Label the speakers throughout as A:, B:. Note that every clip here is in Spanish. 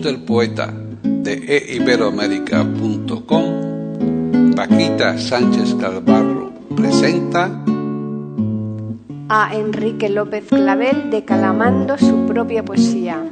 A: Del poeta de eiberoamérica.com, Paquita Sánchez Calvarro presenta
B: a Enrique López Clavel declamando su propia poesía.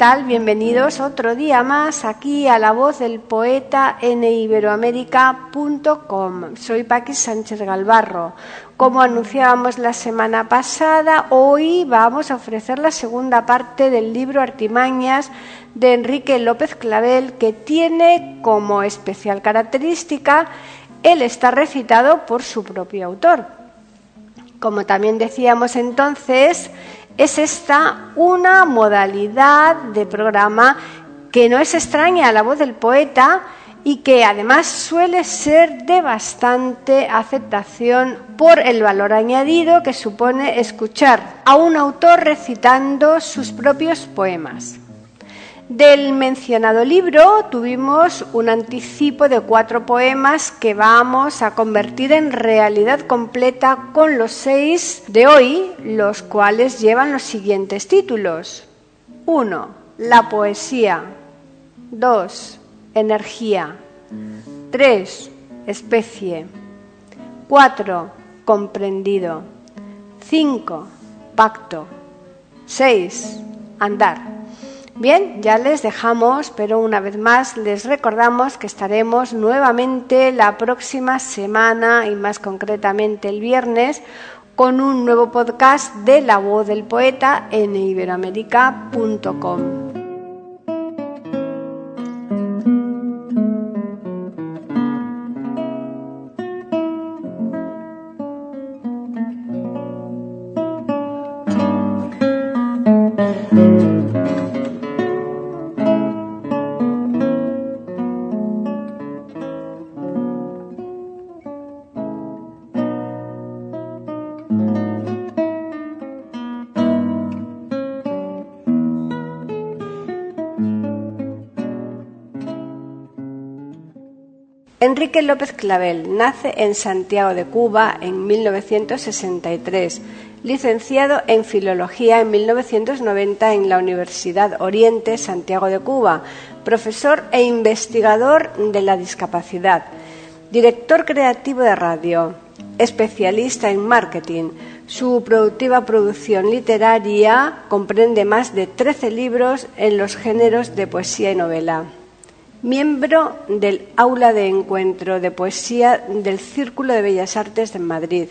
B: Tal? Bienvenidos otro día más aquí a la voz del poeta en iberoamérica.com. Soy Paqui Sánchez Galvarro. Como anunciábamos la semana pasada, hoy vamos a ofrecer la segunda parte del libro Artimañas de Enrique López Clavel, que tiene como especial característica el estar recitado por su propio autor. Como también decíamos entonces, es esta una modalidad de programa que no es extraña a la voz del poeta y que además suele ser de bastante aceptación por el valor añadido que supone escuchar a un autor recitando sus propios poemas. Del mencionado libro tuvimos un anticipo de cuatro poemas que vamos a convertir en realidad completa con los seis de hoy, los cuales llevan los siguientes títulos. 1. La poesía. 2. Energía. 3. Especie. 4. Comprendido. 5. Pacto. 6. Andar. Bien, ya les dejamos, pero una vez más les recordamos que estaremos nuevamente la próxima semana y más concretamente el viernes con un nuevo podcast de La Voz del Poeta en iberoamérica.com. Enrique López Clavel nace en Santiago de Cuba en 1963, licenciado en Filología en 1990 en la Universidad Oriente Santiago de Cuba, profesor e investigador de la discapacidad, director creativo de radio, especialista en marketing. Su productiva producción literaria comprende más de 13 libros en los géneros de poesía y novela miembro del Aula de Encuentro de Poesía del Círculo de Bellas Artes de Madrid.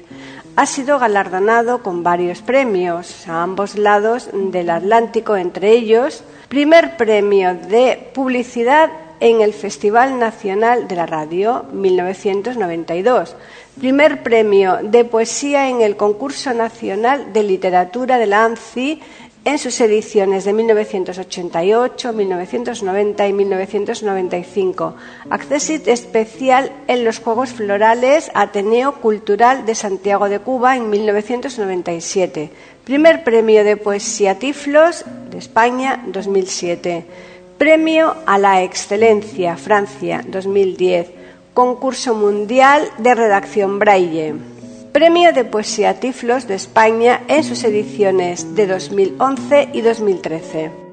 B: Ha sido galardonado con varios premios a ambos lados del Atlántico, entre ellos primer premio de publicidad en el Festival Nacional de la Radio 1992, primer premio de poesía en el Concurso Nacional de Literatura de la ANCI en sus ediciones de 1988, 1990 y 1995. Accesit especial en los Juegos Florales Ateneo Cultural de Santiago de Cuba en 1997. Primer premio de poesía Tiflos de España 2007. Premio a la Excelencia Francia 2010. Concurso Mundial de Redacción Braille. Premio de Poesía Tiflos de España en sus ediciones de 2011 y 2013.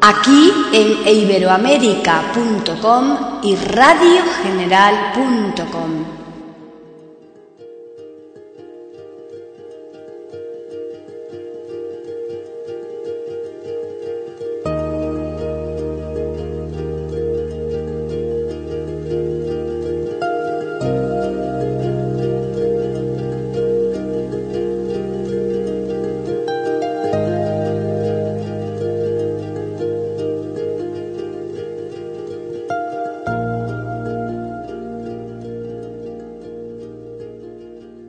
C: Aquí en iberoamérica.com y radiogeneral.com.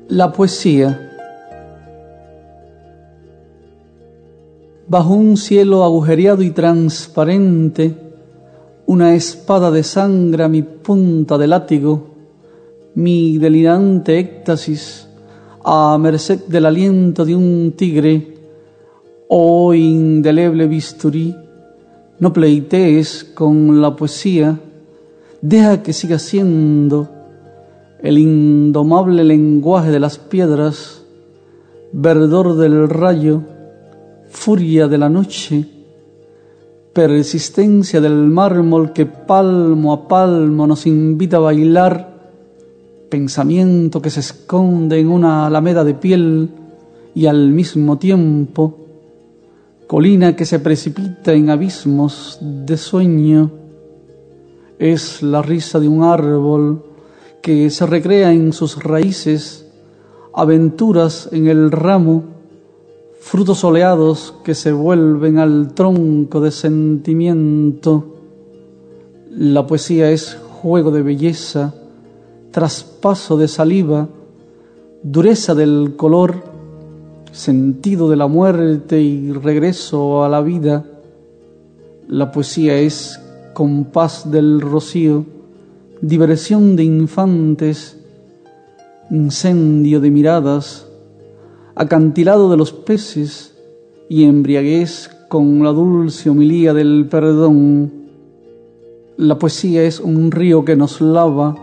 D: La poesía. Bajo un cielo agujereado y transparente, una espada de sangre a mi punta de látigo, mi delirante éxtasis a merced del aliento de un tigre, oh indeleble bisturí, no pleitees con la poesía, deja que siga siendo el indomable lenguaje de las piedras, verdor del rayo, furia de la noche, persistencia del mármol que palmo a palmo nos invita a bailar, pensamiento que se esconde en una alameda de piel y al mismo tiempo colina que se precipita en abismos de sueño, es la risa de un árbol que se recrea en sus raíces, aventuras en el ramo, frutos oleados que se vuelven al tronco de sentimiento. La poesía es juego de belleza, traspaso de saliva, dureza del color, sentido de la muerte y regreso a la vida. La poesía es compás del rocío, diversión de infantes, incendio de miradas, acantilado de los peces y embriaguez con la dulce homilía del perdón. La poesía es un río que nos lava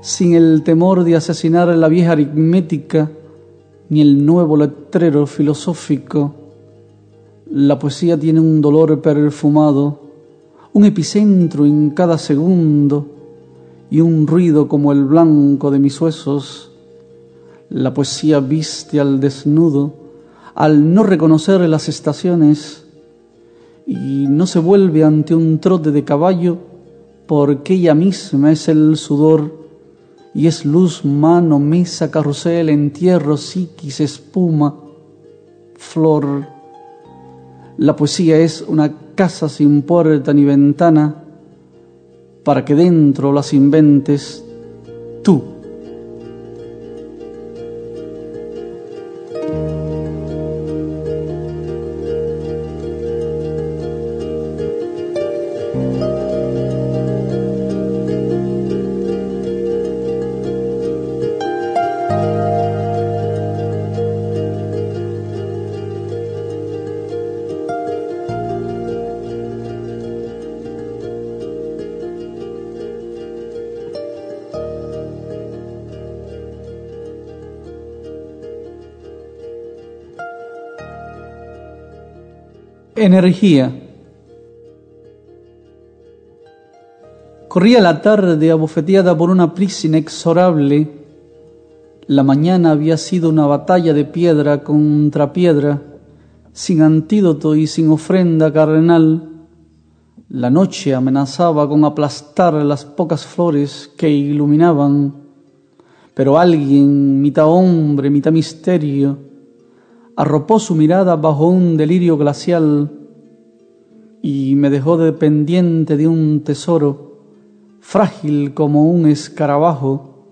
D: sin el temor de asesinar la vieja aritmética ni el nuevo letrero filosófico. La poesía tiene un dolor perfumado, un epicentro en cada segundo, y un ruido como el blanco de mis huesos. La poesía viste al desnudo, al no reconocer las estaciones, y no se vuelve ante un trote de caballo, porque ella misma es el sudor, y es luz, mano, mesa, carrusel, entierro, psiquis, espuma, flor. La poesía es una casa sin puerta ni ventana, para que dentro las inventes tú. Energía. Corría la tarde abofeteada por una prisa inexorable. La mañana había sido una batalla de piedra contra piedra, sin antídoto y sin ofrenda carnal. La noche amenazaba con aplastar las pocas flores que iluminaban, pero alguien, mitad hombre, mitad misterio, arropó su mirada bajo un delirio glacial y me dejó dependiente de un tesoro, frágil como un escarabajo,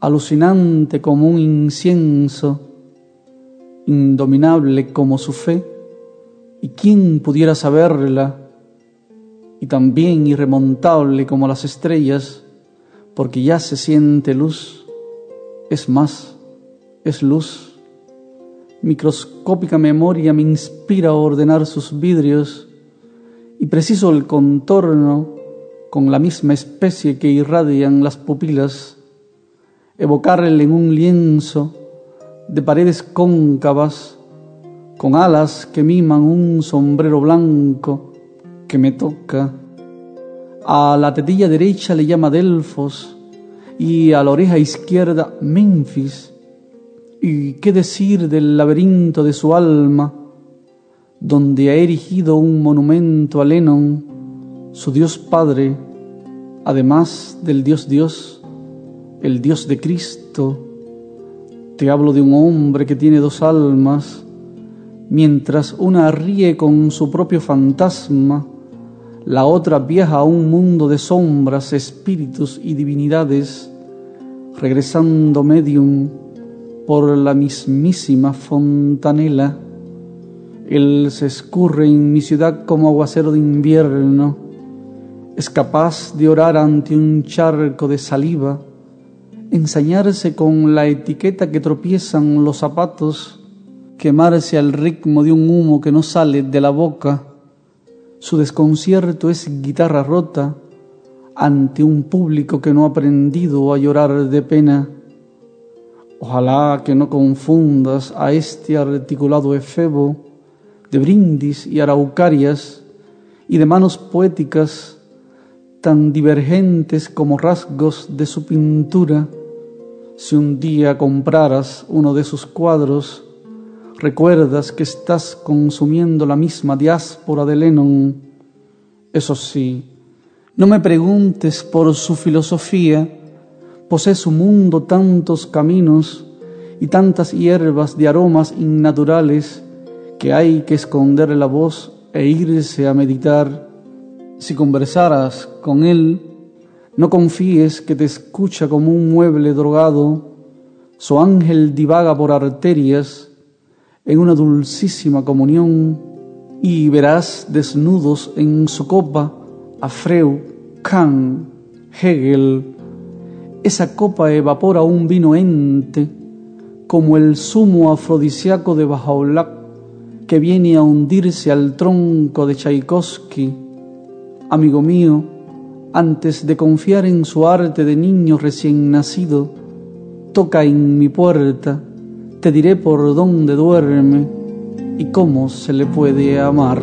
D: alucinante como un incienso, indominable como su fe, y quién pudiera saberla, y también irremontable como las estrellas, porque ya se siente luz, es más, es luz microscópica memoria me inspira a ordenar sus vidrios y preciso el contorno con la misma especie que irradian las pupilas, evocarle en un lienzo de paredes cóncavas con alas que miman un sombrero blanco que me toca. A la tetilla derecha le llama Delfos y a la oreja izquierda Memphis. ¿Y qué decir del laberinto de su alma, donde ha erigido un monumento a Lennon, su Dios Padre, además del Dios Dios, el Dios de Cristo? Te hablo de un hombre que tiene dos almas, mientras una ríe con su propio fantasma, la otra viaja a un mundo de sombras, espíritus y divinidades, regresando medium por la mismísima fontanela. Él se escurre en mi ciudad como aguacero de invierno, es capaz de orar ante un charco de saliva, ensañarse con la etiqueta que tropiezan los zapatos, quemarse al ritmo de un humo que no sale de la boca. Su desconcierto es guitarra rota ante un público que no ha aprendido a llorar de pena. Ojalá que no confundas a este articulado efebo de brindis y araucarias y de manos poéticas tan divergentes como rasgos de su pintura. Si un día compraras uno de sus cuadros, recuerdas que estás consumiendo la misma diáspora de Lennon. Eso sí, no me preguntes por su filosofía, posee su mundo tantos caminos y tantas hierbas de aromas innaturales que hay que esconder la voz e irse a meditar. Si conversaras con él, no confíes que te escucha como un mueble drogado, su ángel divaga por arterias, en una dulcísima comunión y verás desnudos en su copa a Freud, Kant, Hegel. Esa copa evapora un vino ente como el zumo afrodisíaco de Bajaulac que viene a hundirse al tronco de Tchaikovsky. Amigo mío, antes de confiar en su arte de niño recién nacido, toca en mi puerta te diré por dónde duerme y cómo se le puede amar.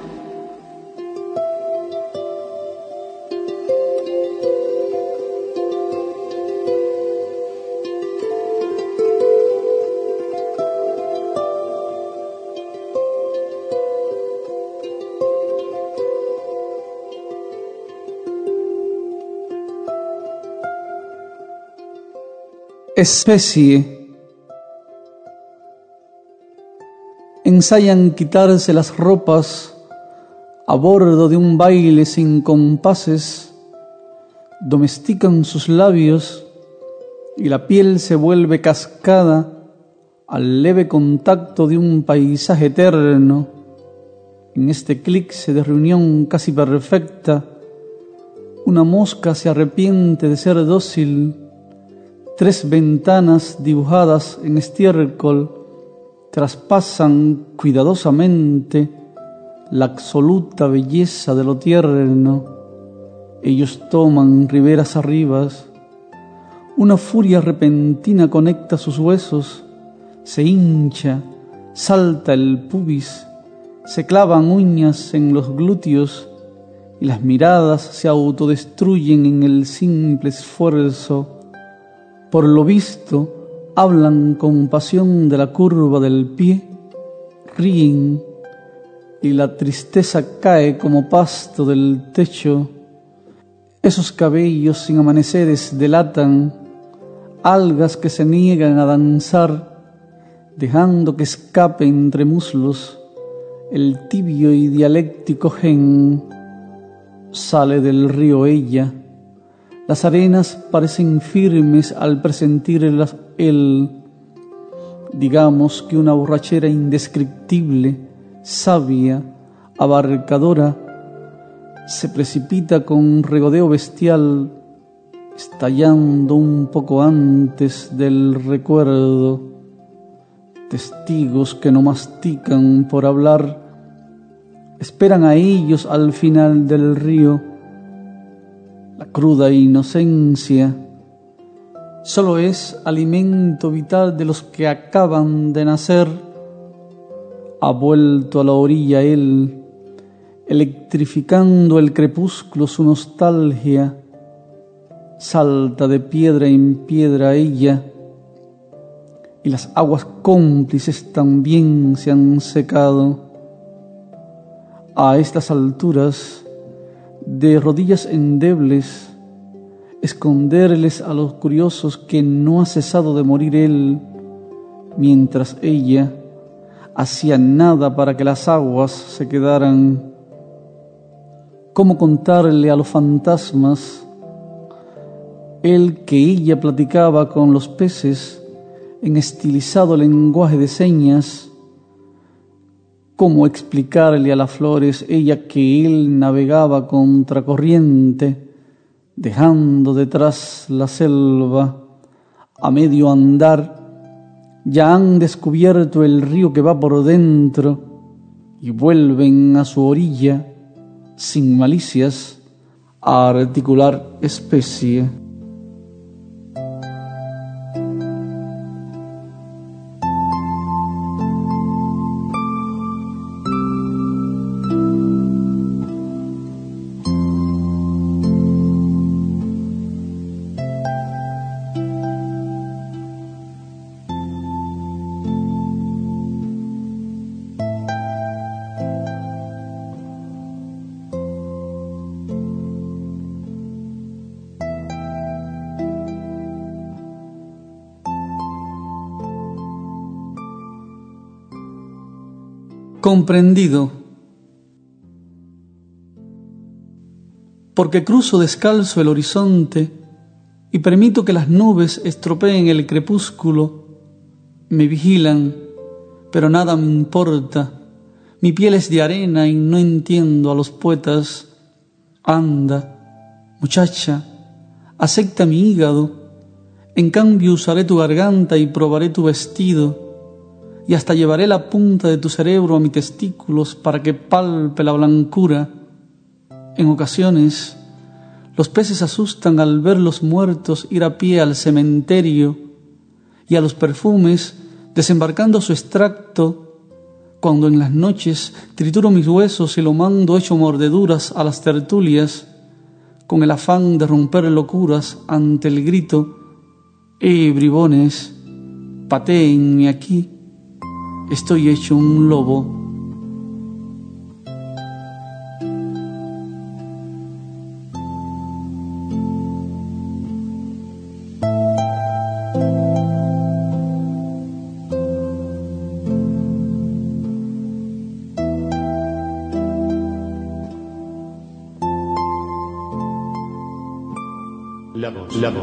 D: especie. Ensayan quitarse las ropas a bordo de un baile sin compases, domestican sus labios y la piel se vuelve cascada al leve contacto de un paisaje eterno. En este eclipse de reunión casi perfecta, una mosca se arrepiente de ser dócil Tres ventanas dibujadas en estiércol traspasan cuidadosamente la absoluta belleza de lo tierno. Ellos toman riberas arribas. Una furia repentina conecta sus huesos, se hincha, salta el pubis, se clavan uñas en los glúteos y las miradas se autodestruyen en el simple esfuerzo por lo visto, hablan con pasión de la curva del pie, ríen y la tristeza cae como pasto del techo. Esos cabellos sin amaneceres delatan algas que se niegan a danzar, dejando que escape entre muslos el tibio y dialéctico gen. Sale del río ella las arenas parecen firmes al presentir el, digamos que una borrachera indescriptible, sabia, abarcadora, se precipita con regodeo bestial, estallando un poco antes del recuerdo. Testigos que no mastican por hablar, esperan a ellos al final del río. La cruda inocencia solo es alimento vital de los que acaban de nacer. Ha vuelto a la orilla él electrificando el crepúsculo su nostalgia, salta de piedra en piedra ella, y las aguas cómplices también se han secado. A estas alturas, de rodillas endebles, esconderles a los curiosos que no ha cesado de morir él, mientras ella hacía nada para que las aguas se quedaran. Cómo contarle a los fantasmas el que ella platicaba con los peces en estilizado lenguaje de señas, cómo explicarle a las flores ella que él navegaba contracorriente, dejando detrás la selva, a medio andar, ya han descubierto el río que va por dentro y vuelven a su orilla sin malicias, a articular especie. Comprendido, porque cruzo descalzo el horizonte y permito que las nubes estropeen el crepúsculo, me vigilan, pero nada me importa, mi piel es de arena y no entiendo a los poetas, anda, muchacha, acepta mi hígado, en cambio usaré tu garganta y probaré tu vestido, y hasta llevaré la punta de tu cerebro a mis testículos para que palpe la blancura. En ocasiones, los peces asustan al ver los muertos ir a pie al cementerio y a los perfumes desembarcando su extracto cuando en las noches trituro mis huesos y lo mando hecho mordeduras a las tertulias con el afán de romper locuras ante el grito ¡Eh, bribones! Patéenme aquí estoy hecho un lobo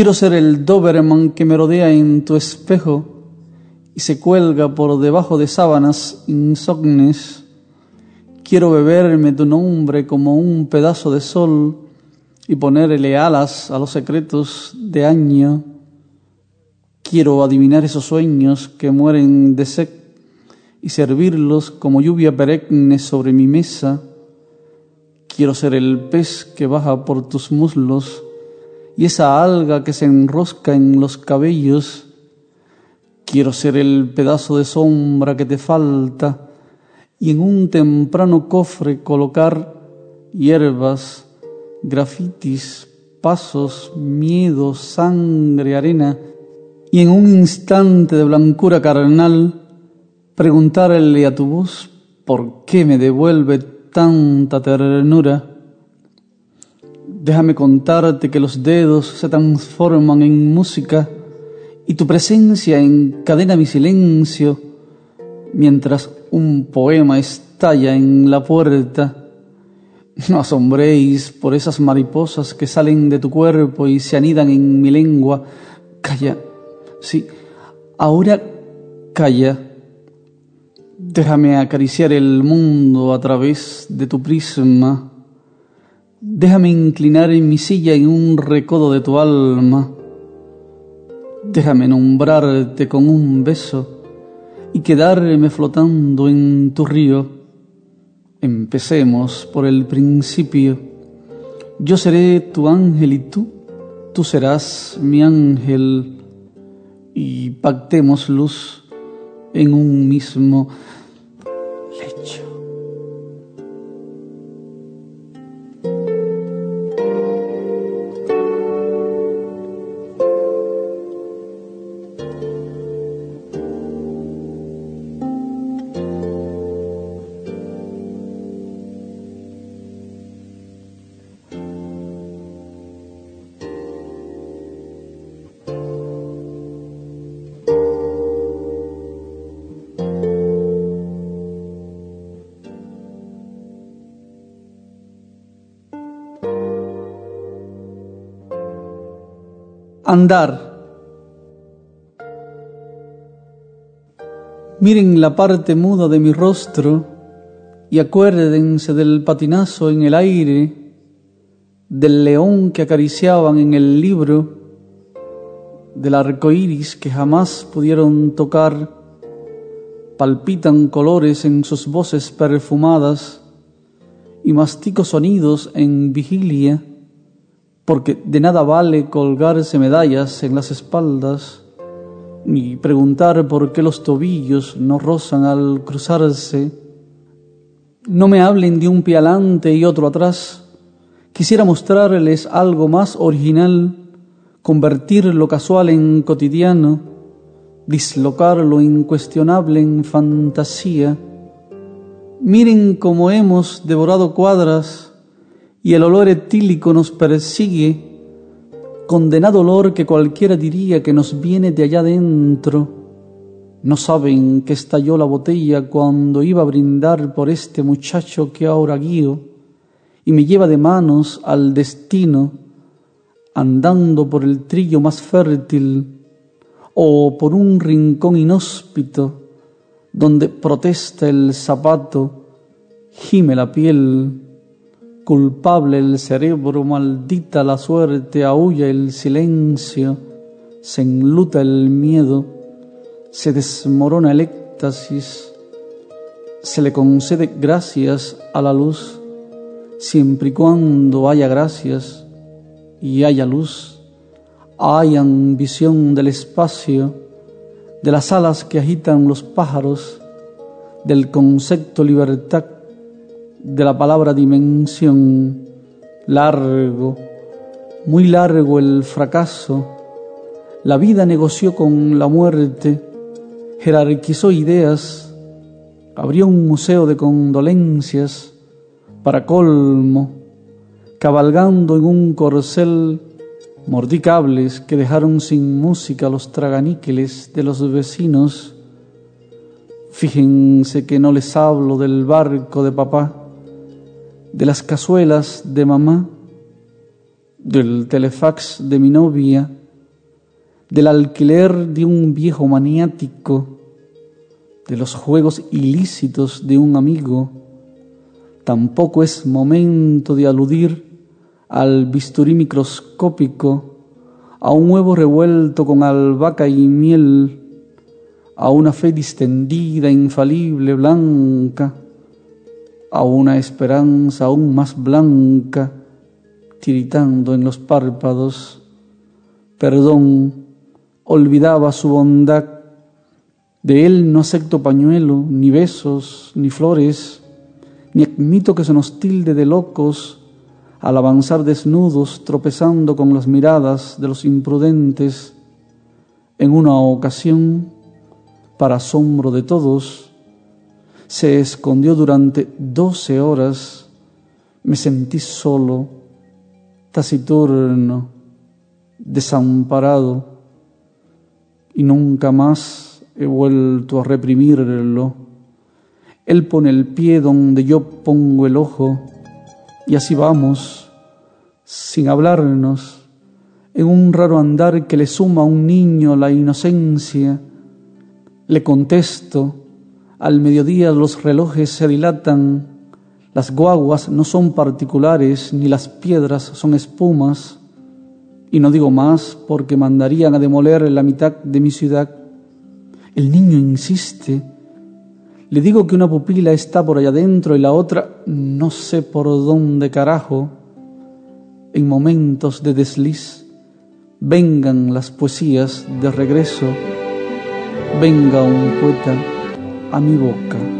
D: Quiero ser el Doberman que me rodea en tu espejo y se cuelga por debajo de sábanas insognes. Quiero beberme tu nombre como un pedazo de sol y ponerle alas a los secretos de año. Quiero adivinar esos sueños que mueren de sed y servirlos como lluvia perenne sobre mi mesa Quiero ser el pez que baja por tus muslos y esa alga que se enrosca en los cabellos. Quiero ser el pedazo de sombra que te falta y en un temprano cofre colocar hierbas grafitis, pasos, miedo, sangre, arena, y en un instante de blancura carnal, preguntarle a tu voz por qué me devuelve tanta ternura. Déjame contarte que los dedos se transforman en música y tu presencia encadena mi silencio mientras un poema estalla en la puerta. No asombréis por esas mariposas que salen de tu cuerpo y se anidan en mi lengua. Calla, sí, ahora calla. Déjame acariciar el mundo a través de tu prisma. Déjame inclinar en mi silla en un recodo de tu alma. Déjame nombrarte con un beso y quedarme flotando en tu río Empecemos por el principio. Yo seré tu ángel y tú, tú serás mi ángel, y pactemos luz en un mismo andar. Miren la parte muda de mi rostro y acuérdense del patinazo en el aire, del león que acariciaban en el libro, del arco iris que jamás pudieron tocar. Palpitan colores en sus voces perfumadas y mastico sonidos en vigilia porque de nada vale colgarse medallas en las espaldas, ni preguntar por qué los tobillos no rozan al cruzarse. No me hablen de un pie adelante y otro atrás. Quisiera mostrarles algo más original, convertir lo casual en cotidiano, dislocar lo incuestionable en fantasía. Miren cómo hemos devorado cuadras y el olor etílico nos persigue, condenado olor que cualquiera diría que nos viene de allá dentro. No saben que estalló la botella cuando iba a brindar por este muchacho que ahora guío y me lleva de manos al destino, andando por el trillo más fértil o por un rincón inhóspito donde protesta el zapato, gime la piel culpable el cerebro, maldita la suerte, aúlla el silencio, se enluta el miedo, se desmorona el éxtasis, se le concede gracias a la luz, siempre y cuando haya gracias y haya luz, hayan visión del espacio, de las alas que agitan los pájaros, del concepto libertad de la palabra dimensión, largo, muy largo el fracaso, la vida negoció con la muerte, jerarquizó ideas, abrió un museo de condolencias, para colmo, cabalgando en un corcel, mordí cables que dejaron sin música los traganíqueles de los vecinos. Fíjense que no les hablo del barco de papá, de las cazuelas de mamá, del telefax de mi novia, del alquiler de un viejo maniático, de los juegos ilícitos de un amigo. Tampoco es momento de aludir al bisturí microscópico, a un huevo revuelto con albahaca y miel, a una fe distendida, infalible, blanca, a una esperanza aún más blanca tiritando en los párpados. Perdón, olvidaba su bondad. De él no acepto pañuelo, ni besos, ni flores, ni admito que se nos tilde de locos al avanzar desnudos, tropezando con las miradas de los imprudentes. En una ocasión, para asombro de todos, se escondió durante doce horas. Me sentí solo, taciturno, desamparado, y nunca más he vuelto a reprimirlo. Él pone el pie donde yo pongo el ojo, y así vamos, sin hablarnos, en un raro andar que le suma a un niño la inocencia. Le contesto, al mediodía los relojes se dilatan, las guaguas no son particulares, ni las piedras son espumas, y no digo más porque mandarían a demoler la mitad de mi ciudad. El niño insiste, le digo que una pupila está por allá adentro y la otra no sé por dónde carajo. En momentos de desliz, vengan las poesías de regreso, venga un poeta a mi boca.